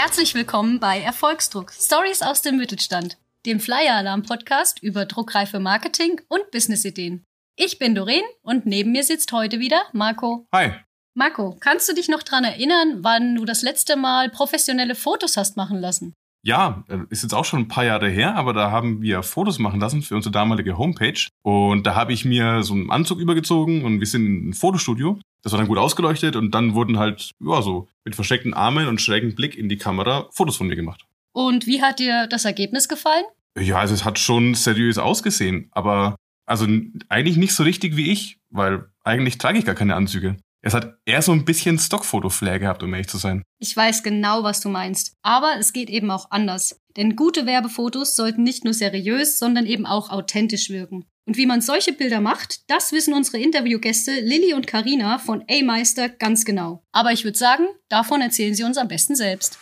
Herzlich willkommen bei Erfolgsdruck Stories aus dem Mittelstand, dem Flyer Alarm Podcast über druckreife Marketing und Businessideen. Ich bin Doreen und neben mir sitzt heute wieder Marco. Hi. Marco, kannst du dich noch daran erinnern, wann du das letzte Mal professionelle Fotos hast machen lassen? Ja, äh, ist jetzt auch schon ein paar Jahre her, aber da haben wir Fotos machen lassen für unsere damalige Homepage. Und da habe ich mir so einen Anzug übergezogen und wir sind in ein Fotostudio. Das war dann gut ausgeleuchtet und dann wurden halt, ja, so mit versteckten Armen und schrägen Blick in die Kamera Fotos von mir gemacht. Und wie hat dir das Ergebnis gefallen? Ja, also es hat schon seriös ausgesehen, aber also eigentlich nicht so richtig wie ich, weil eigentlich trage ich gar keine Anzüge. Es hat eher so ein bisschen Stockfoto-Flair gehabt, um ehrlich zu sein. Ich weiß genau, was du meinst. Aber es geht eben auch anders. Denn gute Werbefotos sollten nicht nur seriös, sondern eben auch authentisch wirken. Und wie man solche Bilder macht, das wissen unsere Interviewgäste Lilly und Karina von A-Meister ganz genau. Aber ich würde sagen, davon erzählen sie uns am besten selbst.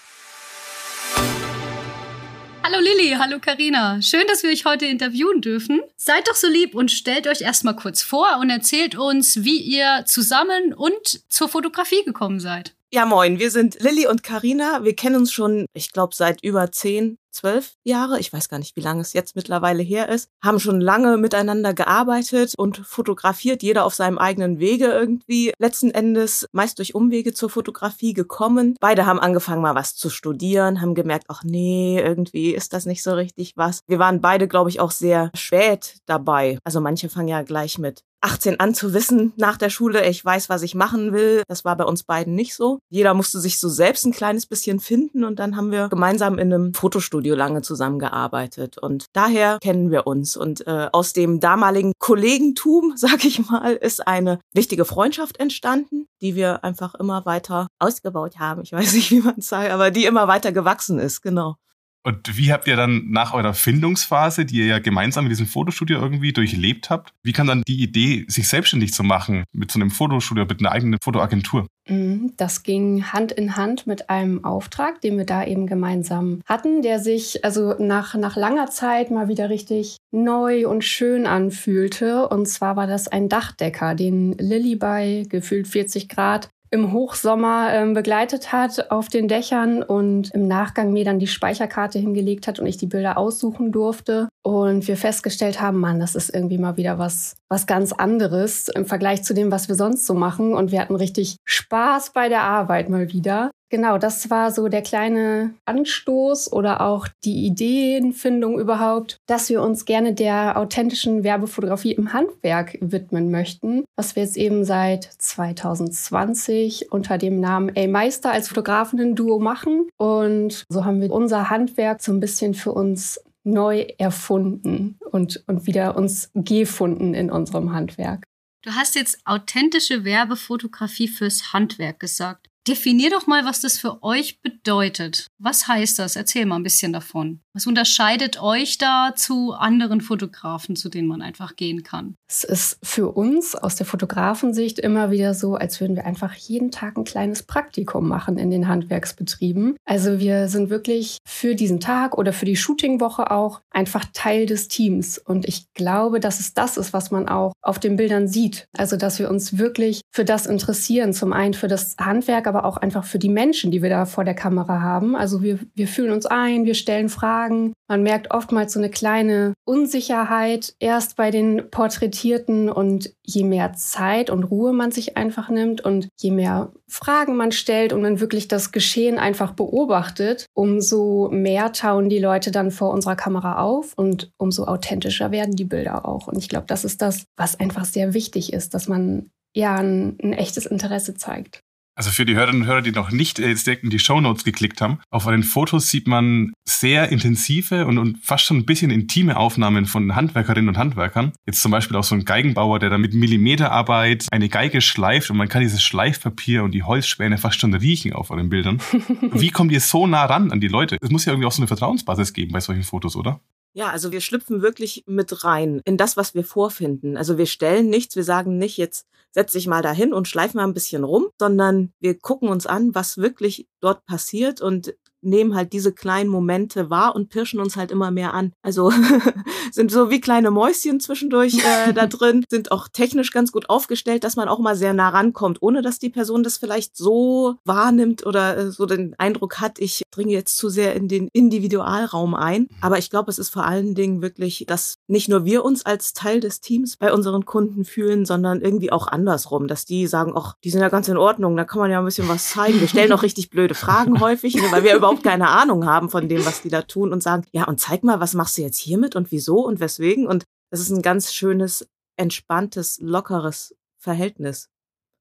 Hallo Lilly, hallo Karina. Schön, dass wir euch heute interviewen dürfen. Seid doch so lieb und stellt euch erstmal kurz vor und erzählt uns, wie ihr zusammen und zur Fotografie gekommen seid. Ja, moin, wir sind Lilly und Karina. Wir kennen uns schon, ich glaube, seit über zehn, zwölf Jahre, ich weiß gar nicht, wie lange es jetzt mittlerweile her ist, haben schon lange miteinander gearbeitet und fotografiert, jeder auf seinem eigenen Wege irgendwie. Letzten Endes meist durch Umwege zur Fotografie gekommen. Beide haben angefangen, mal was zu studieren, haben gemerkt, ach nee, irgendwie ist das nicht so richtig was. Wir waren beide, glaube ich, auch sehr spät dabei. Also manche fangen ja gleich mit 18 an zu wissen nach der Schule, ich weiß, was ich machen will. Das war bei uns beiden nicht so. Jeder musste sich so selbst ein kleines bisschen finden und dann haben wir gemeinsam in einem Fotostudio lange zusammengearbeitet und daher kennen wir uns und äh, aus dem damaligen Kollegentum, sag ich mal, ist eine wichtige Freundschaft entstanden, die wir einfach immer weiter ausgebaut haben. Ich weiß nicht, wie man es sagt, aber die immer weiter gewachsen ist, genau. Und wie habt ihr dann nach eurer Findungsphase, die ihr ja gemeinsam in diesem Fotostudio irgendwie durchlebt habt, wie kam dann die Idee, sich selbstständig zu machen mit so einem Fotostudio, mit einer eigenen Fotoagentur? Mhm, das ging Hand in Hand mit einem Auftrag, den wir da eben gemeinsam hatten, der sich also nach, nach langer Zeit mal wieder richtig neu und schön anfühlte. Und zwar war das ein Dachdecker, den Lilly bei gefühlt 40 Grad im Hochsommer ähm, begleitet hat auf den Dächern und im Nachgang mir dann die Speicherkarte hingelegt hat und ich die Bilder aussuchen durfte. Und wir festgestellt haben, Mann, das ist irgendwie mal wieder was, was ganz anderes im Vergleich zu dem, was wir sonst so machen. Und wir hatten richtig Spaß bei der Arbeit mal wieder. Genau, das war so der kleine Anstoß oder auch die Ideenfindung überhaupt, dass wir uns gerne der authentischen Werbefotografie im Handwerk widmen möchten, was wir jetzt eben seit 2020 unter dem Namen A Meister als Fotografinnen-Duo machen. Und so haben wir unser Handwerk so ein bisschen für uns neu erfunden und, und wieder uns gefunden in unserem Handwerk. Du hast jetzt authentische Werbefotografie fürs Handwerk gesagt. Definier doch mal, was das für euch bedeutet. Was heißt das? Erzähl mal ein bisschen davon. Was unterscheidet euch da zu anderen Fotografen, zu denen man einfach gehen kann? Es ist für uns aus der Fotografensicht immer wieder so, als würden wir einfach jeden Tag ein kleines Praktikum machen in den Handwerksbetrieben. Also wir sind wirklich für diesen Tag oder für die Shootingwoche auch einfach Teil des Teams. Und ich glaube, dass es das ist, was man auch auf den Bildern sieht. Also dass wir uns wirklich für das interessieren. Zum einen für das Handwerk, aber auch einfach für die Menschen, die wir da vor der Kamera haben. Also wir, wir fühlen uns ein, wir stellen Fragen. Man merkt oftmals so eine kleine Unsicherheit erst bei den Porträtierten und je mehr Zeit und Ruhe man sich einfach nimmt und je mehr Fragen man stellt und man wirklich das Geschehen einfach beobachtet, umso mehr tauen die Leute dann vor unserer Kamera auf und umso authentischer werden die Bilder auch. Und ich glaube, das ist das, was einfach sehr wichtig ist, dass man ja ein, ein echtes Interesse zeigt. Also für die Hörerinnen und Hörer, die noch nicht äh, direkt in die Shownotes geklickt haben, auf den Fotos sieht man sehr intensive und, und fast schon ein bisschen intime Aufnahmen von Handwerkerinnen und Handwerkern. Jetzt zum Beispiel auch so ein Geigenbauer, der da mit Millimeterarbeit eine Geige schleift und man kann dieses Schleifpapier und die Holzspäne fast schon riechen auf euren Bildern. Wie kommt ihr so nah ran an die Leute? Es muss ja irgendwie auch so eine Vertrauensbasis geben bei solchen Fotos, oder? Ja, also wir schlüpfen wirklich mit rein in das, was wir vorfinden. Also wir stellen nichts, wir sagen nicht, jetzt setz dich mal dahin und schleif mal ein bisschen rum, sondern wir gucken uns an, was wirklich dort passiert und nehmen halt diese kleinen Momente wahr und pirschen uns halt immer mehr an. Also sind so wie kleine Mäuschen zwischendurch äh, da drin, sind auch technisch ganz gut aufgestellt, dass man auch mal sehr nah rankommt, ohne dass die Person das vielleicht so wahrnimmt oder äh, so den Eindruck hat, ich dringe jetzt zu sehr in den Individualraum ein. Aber ich glaube, es ist vor allen Dingen wirklich, dass nicht nur wir uns als Teil des Teams bei unseren Kunden fühlen, sondern irgendwie auch andersrum, dass die sagen, ach, die sind ja ganz in Ordnung, da kann man ja ein bisschen was zeigen. Wir stellen auch richtig blöde Fragen häufig, ne, weil wir überhaupt keine Ahnung haben von dem, was die da tun und sagen, ja, und zeig mal, was machst du jetzt hiermit und wieso und weswegen? Und das ist ein ganz schönes, entspanntes, lockeres Verhältnis.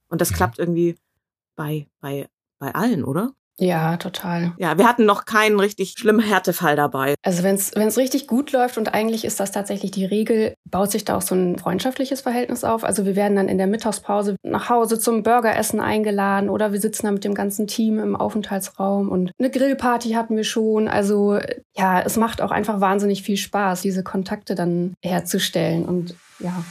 Und das klappt irgendwie bei, bei, bei allen, oder? Ja, total. Ja, wir hatten noch keinen richtig schlimmen Härtefall dabei. Also wenn es richtig gut läuft und eigentlich ist das tatsächlich die Regel, baut sich da auch so ein freundschaftliches Verhältnis auf. Also wir werden dann in der Mittagspause nach Hause zum Burgeressen eingeladen oder wir sitzen dann mit dem ganzen Team im Aufenthaltsraum und eine Grillparty hatten wir schon. Also ja, es macht auch einfach wahnsinnig viel Spaß, diese Kontakte dann herzustellen und ja.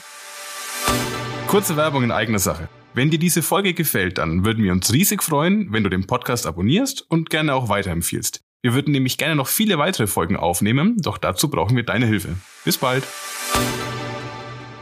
Kurze Werbung in eigener Sache. Wenn dir diese Folge gefällt, dann würden wir uns riesig freuen, wenn du den Podcast abonnierst und gerne auch weiterempfiehlst. Wir würden nämlich gerne noch viele weitere Folgen aufnehmen, doch dazu brauchen wir deine Hilfe. Bis bald!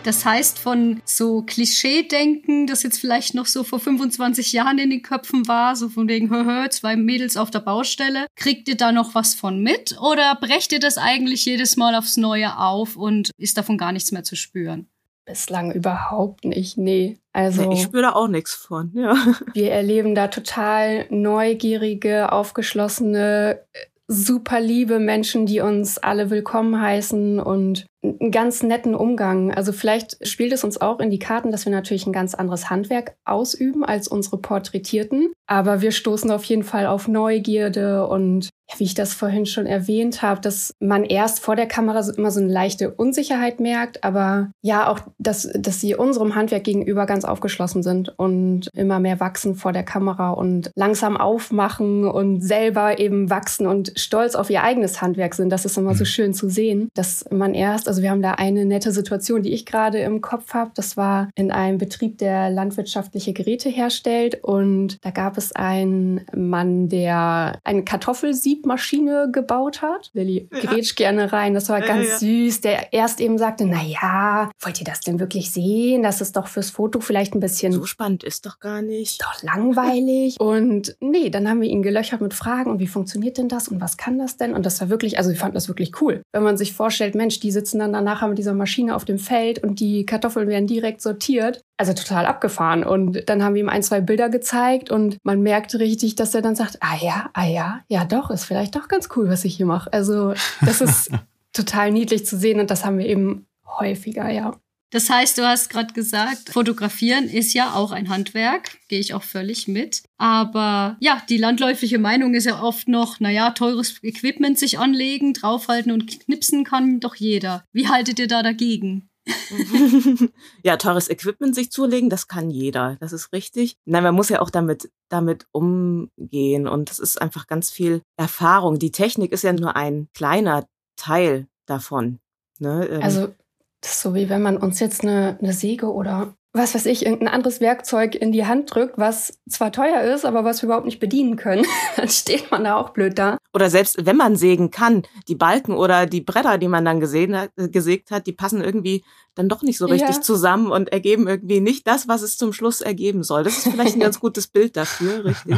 Das heißt, von so Klischee-Denken, das jetzt vielleicht noch so vor 25 Jahren in den Köpfen war, so von wegen, hö, hö, zwei Mädels auf der Baustelle, kriegt ihr da noch was von mit oder brecht ihr das eigentlich jedes Mal aufs Neue auf und ist davon gar nichts mehr zu spüren? Bislang überhaupt nicht, nee. Also nee, ich spüre da auch nichts von. Ja. Wir erleben da total neugierige, aufgeschlossene, super liebe Menschen, die uns alle willkommen heißen und einen ganz netten Umgang. Also vielleicht spielt es uns auch in die Karten, dass wir natürlich ein ganz anderes Handwerk ausüben als unsere Porträtierten. Aber wir stoßen auf jeden Fall auf Neugierde und wie ich das vorhin schon erwähnt habe, dass man erst vor der Kamera immer so eine leichte Unsicherheit merkt, aber ja auch, dass, dass sie unserem Handwerk gegenüber ganz aufgeschlossen sind und immer mehr wachsen vor der Kamera und langsam aufmachen und selber eben wachsen und stolz auf ihr eigenes Handwerk sind. Das ist immer so mhm. schön zu sehen, dass man erst, also wir haben da eine nette Situation, die ich gerade im Kopf habe. Das war in einem Betrieb, der landwirtschaftliche Geräte herstellt und da gab es einen Mann, der ein Kartoffelsieb Siebmaschine gebaut hat. Lilly ja. grätscht gerne rein. Das war ja, ganz ja. süß. Der erst eben sagte, na ja, wollt ihr das denn wirklich sehen? Das ist doch fürs Foto vielleicht ein bisschen... So spannend ist doch gar nicht. Doch langweilig. und nee, dann haben wir ihn gelöchert mit Fragen und wie funktioniert denn das und was kann das denn? Und das war wirklich, also wir fanden das wirklich cool. Wenn man sich vorstellt, Mensch, die sitzen dann danach mit dieser Maschine auf dem Feld und die Kartoffeln werden direkt sortiert. Also total abgefahren. Und dann haben wir ihm ein, zwei Bilder gezeigt und man merkt richtig, dass er dann sagt, ah ja, ah ja, ja doch, ist vielleicht doch ganz cool, was ich hier mache. Also das ist total niedlich zu sehen und das haben wir eben häufiger, ja. Das heißt, du hast gerade gesagt, fotografieren ist ja auch ein Handwerk, gehe ich auch völlig mit. Aber ja, die landläufige Meinung ist ja oft noch, naja, teures Equipment sich anlegen, draufhalten und knipsen kann doch jeder. Wie haltet ihr da dagegen? ja, teures Equipment sich zulegen, das kann jeder. Das ist richtig. Nein, man muss ja auch damit, damit umgehen und das ist einfach ganz viel Erfahrung. Die Technik ist ja nur ein kleiner Teil davon. Ne? Ähm, also, das ist so wie wenn man uns jetzt eine, eine Säge oder was weiß ich, irgendein anderes Werkzeug in die Hand drückt, was zwar teuer ist, aber was wir überhaupt nicht bedienen können, dann steht man da auch blöd da. Oder selbst wenn man sägen kann, die Balken oder die Bretter, die man dann gesehen hat, äh, gesägt hat, die passen irgendwie dann doch nicht so richtig ja. zusammen und ergeben irgendwie nicht das, was es zum Schluss ergeben soll. Das ist vielleicht ein ganz gutes Bild dafür, richtig.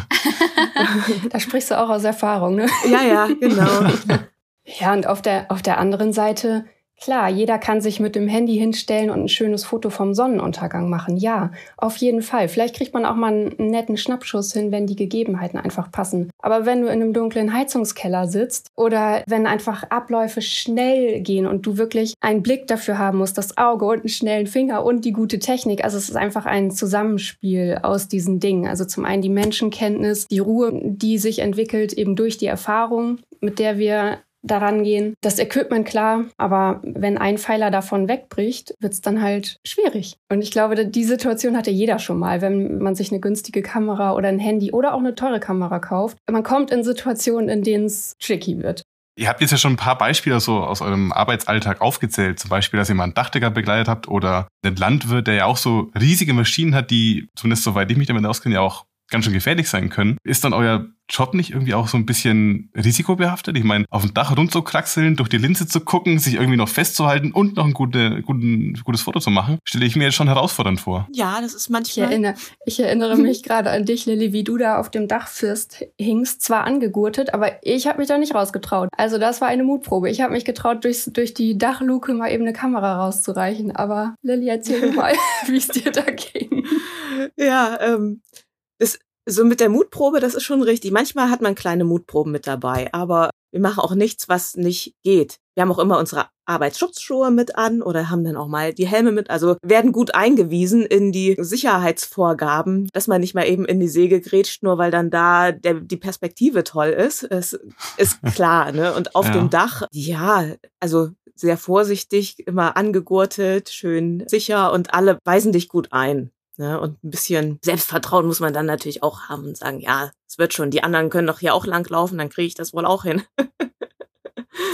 da sprichst du auch aus Erfahrung, ne? Ja, ja, genau. Ja, und auf der, auf der anderen Seite Klar, jeder kann sich mit dem Handy hinstellen und ein schönes Foto vom Sonnenuntergang machen. Ja, auf jeden Fall. Vielleicht kriegt man auch mal einen netten Schnappschuss hin, wenn die Gegebenheiten einfach passen. Aber wenn du in einem dunklen Heizungskeller sitzt oder wenn einfach Abläufe schnell gehen und du wirklich einen Blick dafür haben musst, das Auge und einen schnellen Finger und die gute Technik, also es ist einfach ein Zusammenspiel aus diesen Dingen. Also zum einen die Menschenkenntnis, die Ruhe, die sich entwickelt eben durch die Erfahrung, mit der wir daran gehen. Das Equipment klar, aber wenn ein Pfeiler davon wegbricht, wird es dann halt schwierig. Und ich glaube, die Situation hatte jeder schon mal, wenn man sich eine günstige Kamera oder ein Handy oder auch eine teure Kamera kauft. Man kommt in Situationen, in denen es tricky wird. Ihr habt jetzt ja schon ein paar Beispiele so aus eurem Arbeitsalltag aufgezählt. Zum Beispiel, dass ihr mal einen Dachdecker begleitet habt oder einen Landwirt, der ja auch so riesige Maschinen hat, die, zumindest soweit ich mich damit auskenne, ja auch ganz schön gefährlich sein können. Ist dann euer Job nicht irgendwie auch so ein bisschen risikobehaftet? Ich meine, auf dem Dach rumzukraxeln, durch die Linse zu gucken, sich irgendwie noch festzuhalten und noch ein gute, guten, gutes Foto zu machen, stelle ich mir jetzt schon herausfordernd vor. Ja, das ist manchmal. Ich erinnere, ich erinnere mich gerade an dich, Lilly, wie du da auf dem Dachfirst hingst, zwar angegurtet, aber ich habe mich da nicht rausgetraut. Also das war eine Mutprobe. Ich habe mich getraut, durch, durch die Dachluke mal eben eine Kamera rauszureichen. Aber Lilly, erzähl mal, wie es dir da ging. Ja, ähm, das, so mit der Mutprobe, das ist schon richtig. Manchmal hat man kleine Mutproben mit dabei, aber wir machen auch nichts, was nicht geht. Wir haben auch immer unsere Arbeitsschutzschuhe mit an oder haben dann auch mal die Helme mit. Also werden gut eingewiesen in die Sicherheitsvorgaben, dass man nicht mal eben in die Säge grätscht, nur weil dann da der, die Perspektive toll ist. Es ist klar, ne? Und auf ja. dem Dach, ja, also sehr vorsichtig, immer angegurtet, schön sicher und alle weisen dich gut ein. Ne? Und ein bisschen Selbstvertrauen muss man dann natürlich auch haben und sagen, ja, es wird schon, die anderen können doch hier auch langlaufen, dann kriege ich das wohl auch hin.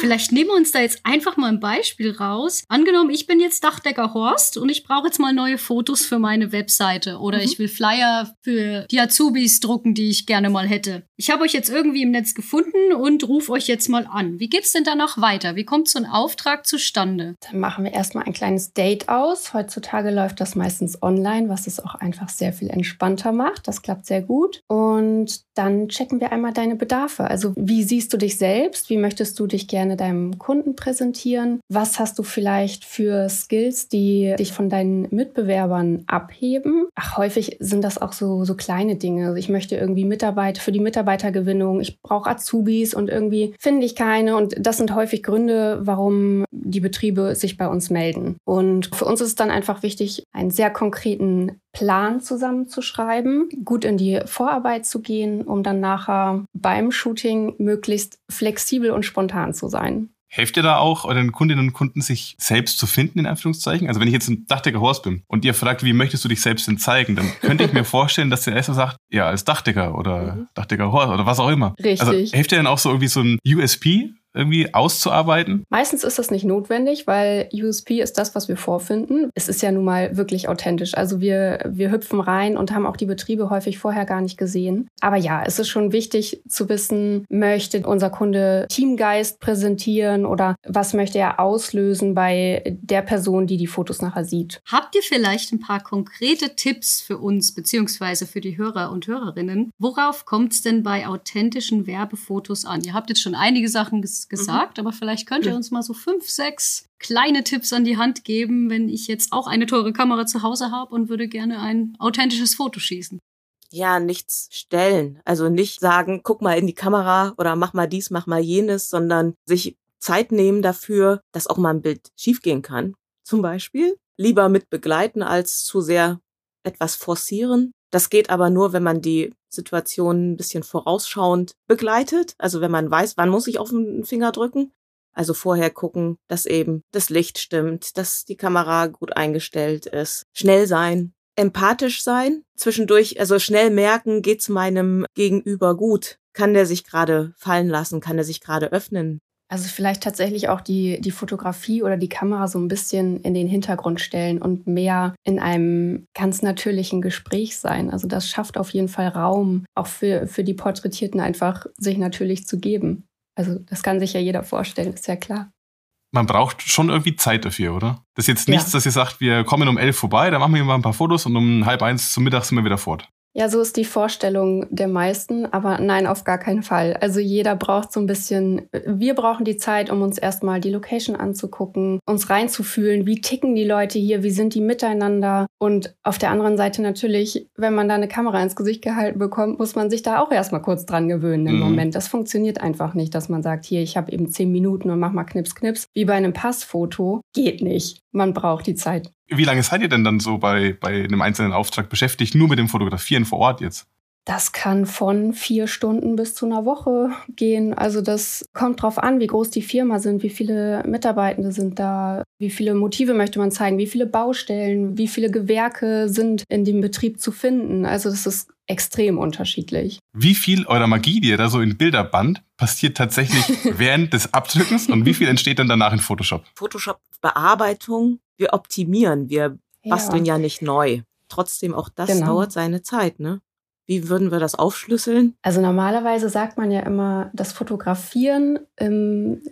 Vielleicht nehmen wir uns da jetzt einfach mal ein Beispiel raus. Angenommen, ich bin jetzt Dachdecker Horst und ich brauche jetzt mal neue Fotos für meine Webseite oder mhm. ich will Flyer für die Azubis drucken, die ich gerne mal hätte. Ich habe euch jetzt irgendwie im Netz gefunden und rufe euch jetzt mal an. Wie geht's denn danach weiter? Wie kommt so ein Auftrag zustande? Dann machen wir erstmal ein kleines Date aus. Heutzutage läuft das meistens online, was es auch einfach sehr viel entspannter macht. Das klappt sehr gut. Und dann checken wir einmal deine Bedarfe. Also wie siehst du dich selbst? Wie möchtest du dich gerne deinem Kunden präsentieren? Was hast du vielleicht für Skills, die dich von deinen Mitbewerbern abheben? Ach, häufig sind das auch so, so kleine Dinge. Also ich möchte irgendwie Mitarbeiter für die Mitarbeitergewinnung, ich brauche Azubis und irgendwie finde ich keine. Und das sind häufig Gründe, warum die Betriebe sich bei uns melden. Und für uns ist es dann einfach wichtig, einen sehr konkreten Plan zusammenzuschreiben, gut in die Vorarbeit zu gehen, um dann nachher beim Shooting möglichst flexibel und spontan zu sein. Helft ihr da auch euren Kundinnen und Kunden, sich selbst zu finden, in Anführungszeichen? Also wenn ich jetzt ein Dachdecker Horst bin und ihr fragt, wie möchtest du dich selbst denn zeigen, dann könnte ich mir vorstellen, dass der erste sagt, ja, als Dachdecker oder mhm. Dachdecker Horst oder was auch immer. Richtig. Also helft ihr dann auch so irgendwie so ein USP, irgendwie auszuarbeiten? Meistens ist das nicht notwendig, weil USP ist das, was wir vorfinden. Es ist ja nun mal wirklich authentisch. Also wir, wir hüpfen rein und haben auch die Betriebe häufig vorher gar nicht gesehen. Aber ja, es ist schon wichtig zu wissen, möchte unser Kunde Teamgeist präsentieren oder was möchte er auslösen bei der Person, die die Fotos nachher sieht. Habt ihr vielleicht ein paar konkrete Tipps für uns beziehungsweise für die Hörer und Hörerinnen? Worauf kommt es denn bei authentischen Werbefotos an? Ihr habt jetzt schon einige Sachen gesagt gesagt, mhm. aber vielleicht könnt ihr uns mal so fünf, sechs kleine Tipps an die Hand geben, wenn ich jetzt auch eine teure Kamera zu Hause habe und würde gerne ein authentisches Foto schießen. Ja, nichts stellen. Also nicht sagen, guck mal in die Kamera oder mach mal dies, mach mal jenes, sondern sich Zeit nehmen dafür, dass auch mal ein Bild schiefgehen kann. Zum Beispiel lieber mit begleiten als zu sehr etwas forcieren. Das geht aber nur, wenn man die Situation ein bisschen vorausschauend begleitet. Also wenn man weiß, wann muss ich auf den Finger drücken. Also vorher gucken, dass eben das Licht stimmt, dass die Kamera gut eingestellt ist. Schnell sein, empathisch sein, zwischendurch, also schnell merken, geht's meinem Gegenüber gut? Kann der sich gerade fallen lassen? Kann er sich gerade öffnen? Also vielleicht tatsächlich auch die, die Fotografie oder die Kamera so ein bisschen in den Hintergrund stellen und mehr in einem ganz natürlichen Gespräch sein. Also das schafft auf jeden Fall Raum, auch für, für die Porträtierten einfach sich natürlich zu geben. Also das kann sich ja jeder vorstellen, ist ja klar. Man braucht schon irgendwie Zeit dafür, oder? Das ist jetzt nichts, ja. dass ihr sagt, wir kommen um elf vorbei, dann machen wir mal ein paar Fotos und um halb eins zum Mittag sind wir wieder fort. Ja, so ist die Vorstellung der meisten, aber nein, auf gar keinen Fall. Also jeder braucht so ein bisschen, wir brauchen die Zeit, um uns erstmal die Location anzugucken, uns reinzufühlen, wie ticken die Leute hier, wie sind die miteinander. Und auf der anderen Seite natürlich, wenn man da eine Kamera ins Gesicht gehalten bekommt, muss man sich da auch erstmal kurz dran gewöhnen im mhm. Moment. Das funktioniert einfach nicht, dass man sagt, hier, ich habe eben zehn Minuten und mach mal Knips, Knips. Wie bei einem Passfoto. Geht nicht. Man braucht die Zeit. Wie lange seid ihr denn dann so bei, bei einem einzelnen Auftrag beschäftigt, nur mit dem Fotografieren vor Ort jetzt? Das kann von vier Stunden bis zu einer Woche gehen. Also das kommt drauf an, wie groß die Firma sind, wie viele Mitarbeitende sind da, wie viele Motive möchte man zeigen, wie viele Baustellen, wie viele Gewerke sind in dem Betrieb zu finden. Also das ist extrem unterschiedlich. Wie viel eurer Magie, die ihr da so in Bilder band, passiert tatsächlich während des Abdrückens und wie viel entsteht dann danach in Photoshop? Photoshop Bearbeitung, wir optimieren, wir basteln ja, ja nicht neu. Trotzdem auch das genau. dauert seine Zeit, ne? Wie würden wir das aufschlüsseln? Also normalerweise sagt man ja immer, das Fotografieren im,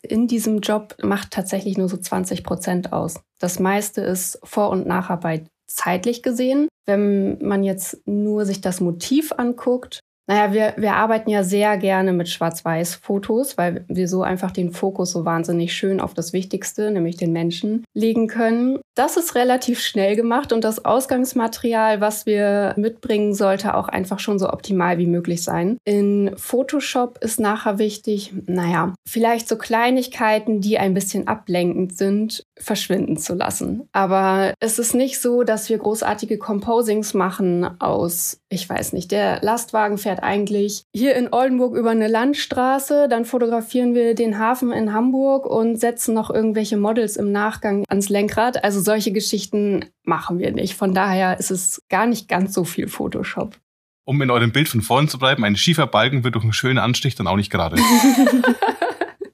in diesem Job macht tatsächlich nur so 20 Prozent aus. Das meiste ist Vor- und Nacharbeit zeitlich gesehen. Wenn man jetzt nur sich das Motiv anguckt, naja, wir, wir arbeiten ja sehr gerne mit Schwarz-Weiß-Fotos, weil wir so einfach den Fokus so wahnsinnig schön auf das Wichtigste, nämlich den Menschen, legen können. Das ist relativ schnell gemacht und das Ausgangsmaterial, was wir mitbringen, sollte auch einfach schon so optimal wie möglich sein. In Photoshop ist nachher wichtig, naja, vielleicht so Kleinigkeiten, die ein bisschen ablenkend sind, verschwinden zu lassen. Aber es ist nicht so, dass wir großartige Composings machen aus, ich weiß nicht, der Lastwagen fährt eigentlich hier in Oldenburg über eine Landstraße, dann fotografieren wir den Hafen in Hamburg und setzen noch irgendwelche Models im Nachgang ans Lenkrad. Also solche Geschichten machen wir nicht. Von daher ist es gar nicht ganz so viel Photoshop. Um in eurem Bild von vorn zu bleiben, ein schiefer Balken wird durch einen schönen Anstich dann auch nicht gerade.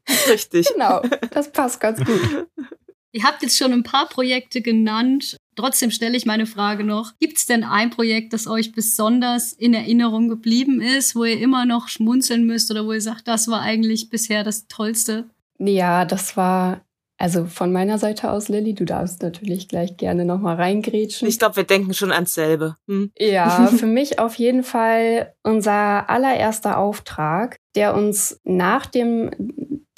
Richtig. Genau, das passt ganz gut. Ihr habt jetzt schon ein paar Projekte genannt. Trotzdem stelle ich meine Frage noch. Gibt es denn ein Projekt, das euch besonders in Erinnerung geblieben ist, wo ihr immer noch schmunzeln müsst oder wo ihr sagt, das war eigentlich bisher das Tollste? Ja, das war also von meiner Seite aus, Lilly, du darfst natürlich gleich gerne nochmal reingrätschen. Ich glaube, wir denken schon ans selbe. Hm? Ja, für mich auf jeden Fall unser allererster Auftrag, der uns nach dem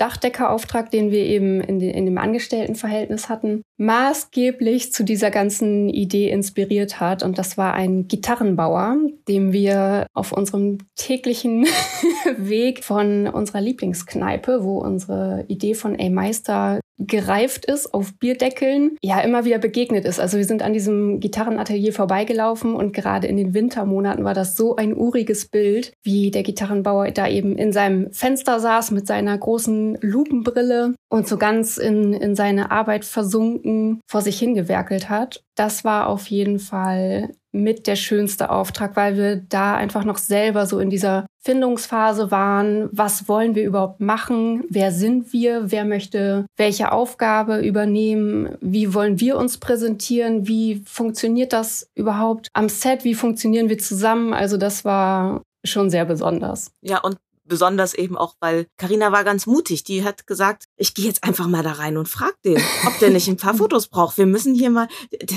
Dachdeckerauftrag, den wir eben in, den, in dem Angestelltenverhältnis hatten, maßgeblich zu dieser ganzen Idee inspiriert hat. Und das war ein Gitarrenbauer, dem wir auf unserem täglichen Weg von unserer Lieblingskneipe, wo unsere Idee von A Meister gereift ist auf Bierdeckeln, ja immer wieder begegnet ist. Also wir sind an diesem Gitarrenatelier vorbeigelaufen und gerade in den Wintermonaten war das so ein uriges Bild, wie der Gitarrenbauer da eben in seinem Fenster saß mit seiner großen Lupenbrille und so ganz in, in seine Arbeit versunken vor sich hingewerkelt hat. Das war auf jeden Fall mit der schönste Auftrag, weil wir da einfach noch selber so in dieser Findungsphase waren. Was wollen wir überhaupt machen? Wer sind wir? Wer möchte welche Aufgabe übernehmen? Wie wollen wir uns präsentieren? Wie funktioniert das überhaupt am Set? Wie funktionieren wir zusammen? Also das war schon sehr besonders. Ja, und besonders eben auch, weil Karina war ganz mutig. Die hat gesagt, ich gehe jetzt einfach mal da rein und frag den, ob der nicht ein paar Fotos braucht. Wir müssen hier mal,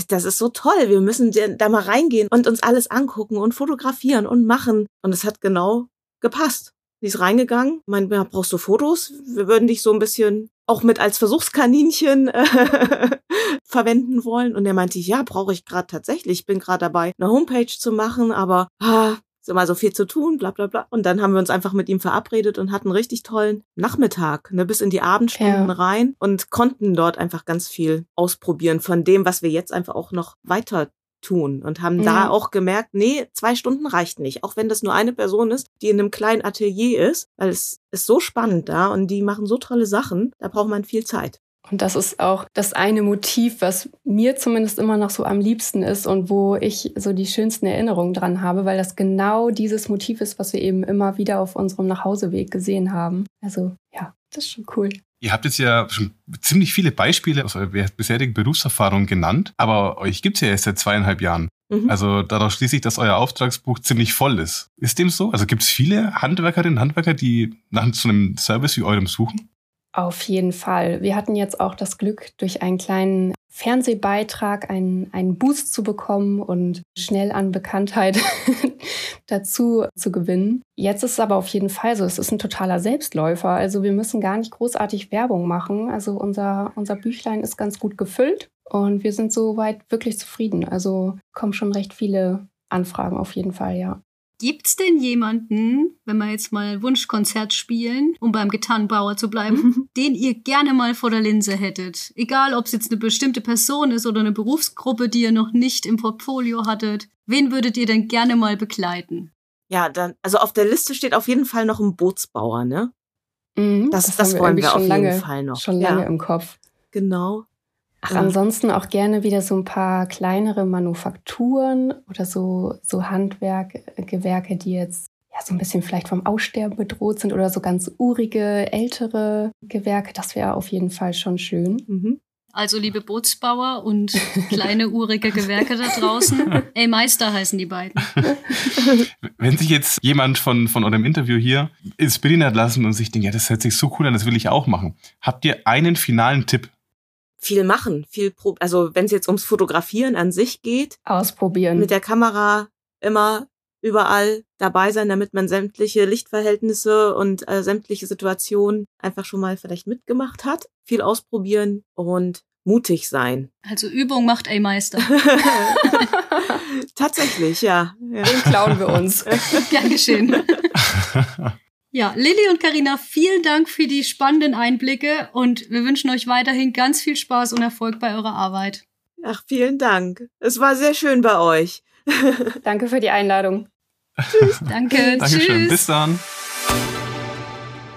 das ist so toll, wir müssen da mal reingehen und uns alles angucken und fotografieren und machen. Und es hat genau gepasst. Sie ist reingegangen, meint, ja, brauchst du Fotos? Wir würden dich so ein bisschen auch mit als Versuchskaninchen äh, verwenden wollen. Und er meinte, ja, brauche ich gerade tatsächlich. Ich bin gerade dabei, eine Homepage zu machen, aber ah, ist immer so viel zu tun, bla bla bla. Und dann haben wir uns einfach mit ihm verabredet und hatten einen richtig tollen Nachmittag, ne, bis in die Abendstunden ja. rein und konnten dort einfach ganz viel ausprobieren von dem, was wir jetzt einfach auch noch weiter tun und haben ja. da auch gemerkt, nee, zwei Stunden reicht nicht, auch wenn das nur eine Person ist, die in einem kleinen Atelier ist, weil es ist so spannend da und die machen so tolle Sachen, da braucht man viel Zeit. Und das ist auch das eine Motiv, was mir zumindest immer noch so am liebsten ist und wo ich so die schönsten Erinnerungen dran habe, weil das genau dieses Motiv ist, was wir eben immer wieder auf unserem Nachhauseweg gesehen haben. Also ja, das ist schon cool. Ihr habt jetzt ja schon ziemlich viele Beispiele aus eurer bisherigen Berufserfahrung genannt, aber euch gibt es ja erst seit zweieinhalb Jahren. Mhm. Also daraus schließe ich, dass euer Auftragsbuch ziemlich voll ist. Ist dem so? Also gibt es viele Handwerkerinnen und Handwerker, die nach so einem Service wie eurem suchen? Auf jeden Fall. Wir hatten jetzt auch das Glück, durch einen kleinen Fernsehbeitrag einen, einen Boost zu bekommen und schnell an Bekanntheit dazu zu gewinnen. Jetzt ist es aber auf jeden Fall so, es ist ein totaler Selbstläufer. Also wir müssen gar nicht großartig Werbung machen. Also unser, unser Büchlein ist ganz gut gefüllt und wir sind soweit wirklich zufrieden. Also kommen schon recht viele Anfragen auf jeden Fall, ja. Gibt's denn jemanden, wenn wir jetzt mal Wunschkonzert spielen, um beim Gitarrenbauer zu bleiben, den ihr gerne mal vor der Linse hättet? Egal, ob es jetzt eine bestimmte Person ist oder eine Berufsgruppe, die ihr noch nicht im Portfolio hattet. Wen würdet ihr denn gerne mal begleiten? Ja, dann, also auf der Liste steht auf jeden Fall noch ein Bootsbauer, ne? Mhm, das, das, das wollen wir, wir auf lange, jeden Fall noch. Schon lange ja. im Kopf. Genau. Ach, ansonsten auch gerne wieder so ein paar kleinere Manufakturen oder so, so Handwerkgewerke, die jetzt ja so ein bisschen vielleicht vom Aussterben bedroht sind oder so ganz urige, ältere Gewerke. Das wäre auf jeden Fall schon schön. Mhm. Also liebe Bootsbauer und kleine urige Gewerke da draußen. Ey Meister heißen die beiden. Wenn sich jetzt jemand von, von eurem Interview hier inspirieren hat lassen und sich denkt, ja, das hört sich so cool an, das will ich auch machen. Habt ihr einen finalen Tipp? Viel machen, viel pro also wenn es jetzt ums Fotografieren an sich geht, Ausprobieren. mit der Kamera immer überall dabei sein, damit man sämtliche Lichtverhältnisse und äh, sämtliche Situationen einfach schon mal vielleicht mitgemacht hat. Viel ausprobieren und mutig sein. Also Übung macht Ey Meister. Tatsächlich, ja. ja. Den klauen wir uns. Gern geschehen. Ja, Lilly und Karina, vielen Dank für die spannenden Einblicke und wir wünschen euch weiterhin ganz viel Spaß und Erfolg bei eurer Arbeit. Ach, vielen Dank. Es war sehr schön bei euch. Danke für die Einladung. Danke. Dankeschön. Tschüss. Bis dann.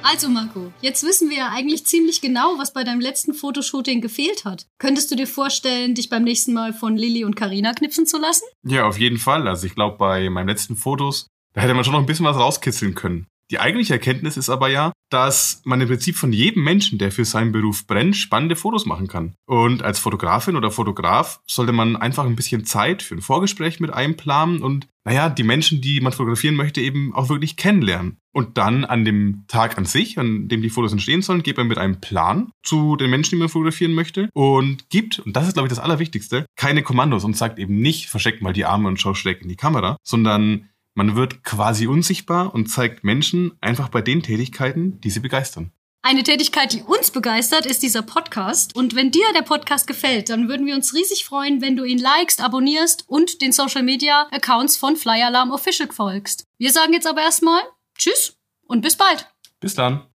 Also Marco, jetzt wissen wir ja eigentlich ziemlich genau, was bei deinem letzten Fotoshooting gefehlt hat. Könntest du dir vorstellen, dich beim nächsten Mal von Lilly und Karina knipsen zu lassen? Ja, auf jeden Fall. Also ich glaube, bei meinen letzten Fotos, da hätte man schon noch ein bisschen was rauskitzeln können. Die eigentliche Erkenntnis ist aber ja, dass man im Prinzip von jedem Menschen, der für seinen Beruf brennt, spannende Fotos machen kann. Und als Fotografin oder Fotograf sollte man einfach ein bisschen Zeit für ein Vorgespräch mit einplanen und, naja, die Menschen, die man fotografieren möchte, eben auch wirklich kennenlernen. Und dann an dem Tag an sich, an dem die Fotos entstehen sollen, geht man mit einem Plan zu den Menschen, die man fotografieren möchte und gibt, und das ist, glaube ich, das Allerwichtigste, keine Kommandos und sagt eben nicht, versteckt mal die Arme und schau schräg in die Kamera, sondern man wird quasi unsichtbar und zeigt Menschen einfach bei den Tätigkeiten, die sie begeistern. Eine Tätigkeit, die uns begeistert, ist dieser Podcast. Und wenn dir der Podcast gefällt, dann würden wir uns riesig freuen, wenn du ihn likest, abonnierst und den Social Media Accounts von Flyer Alarm Official folgst. Wir sagen jetzt aber erstmal Tschüss und bis bald. Bis dann.